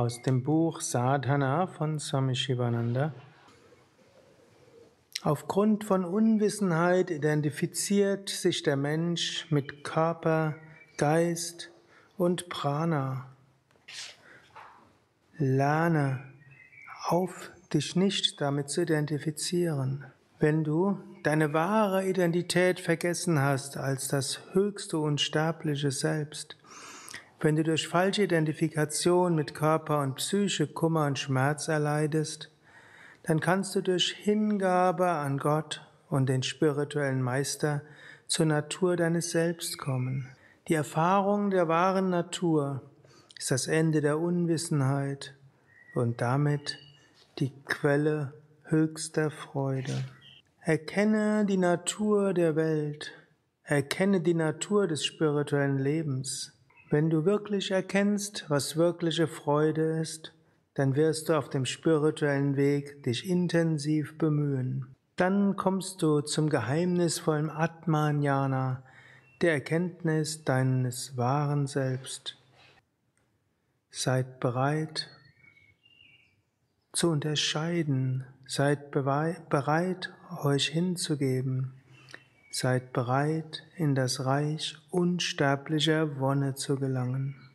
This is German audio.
aus dem Buch Sadhana von Swami Shivananda. Aufgrund von Unwissenheit identifiziert sich der Mensch mit Körper, Geist und Prana. Lerne auf, dich nicht damit zu identifizieren. Wenn du deine wahre Identität vergessen hast als das höchste unsterbliche Selbst, wenn du durch falsche Identifikation mit Körper und Psyche Kummer und Schmerz erleidest, dann kannst du durch Hingabe an Gott und den spirituellen Meister zur Natur deines Selbst kommen. Die Erfahrung der wahren Natur ist das Ende der Unwissenheit und damit die Quelle höchster Freude. Erkenne die Natur der Welt, erkenne die Natur des spirituellen Lebens. Wenn du wirklich erkennst, was wirkliche Freude ist, dann wirst du auf dem spirituellen Weg dich intensiv bemühen. Dann kommst du zum geheimnisvollen Atmanjana, der Erkenntnis deines wahren Selbst. Seid bereit zu unterscheiden, seid bereit, euch hinzugeben. Seid bereit, in das Reich unsterblicher Wonne zu gelangen.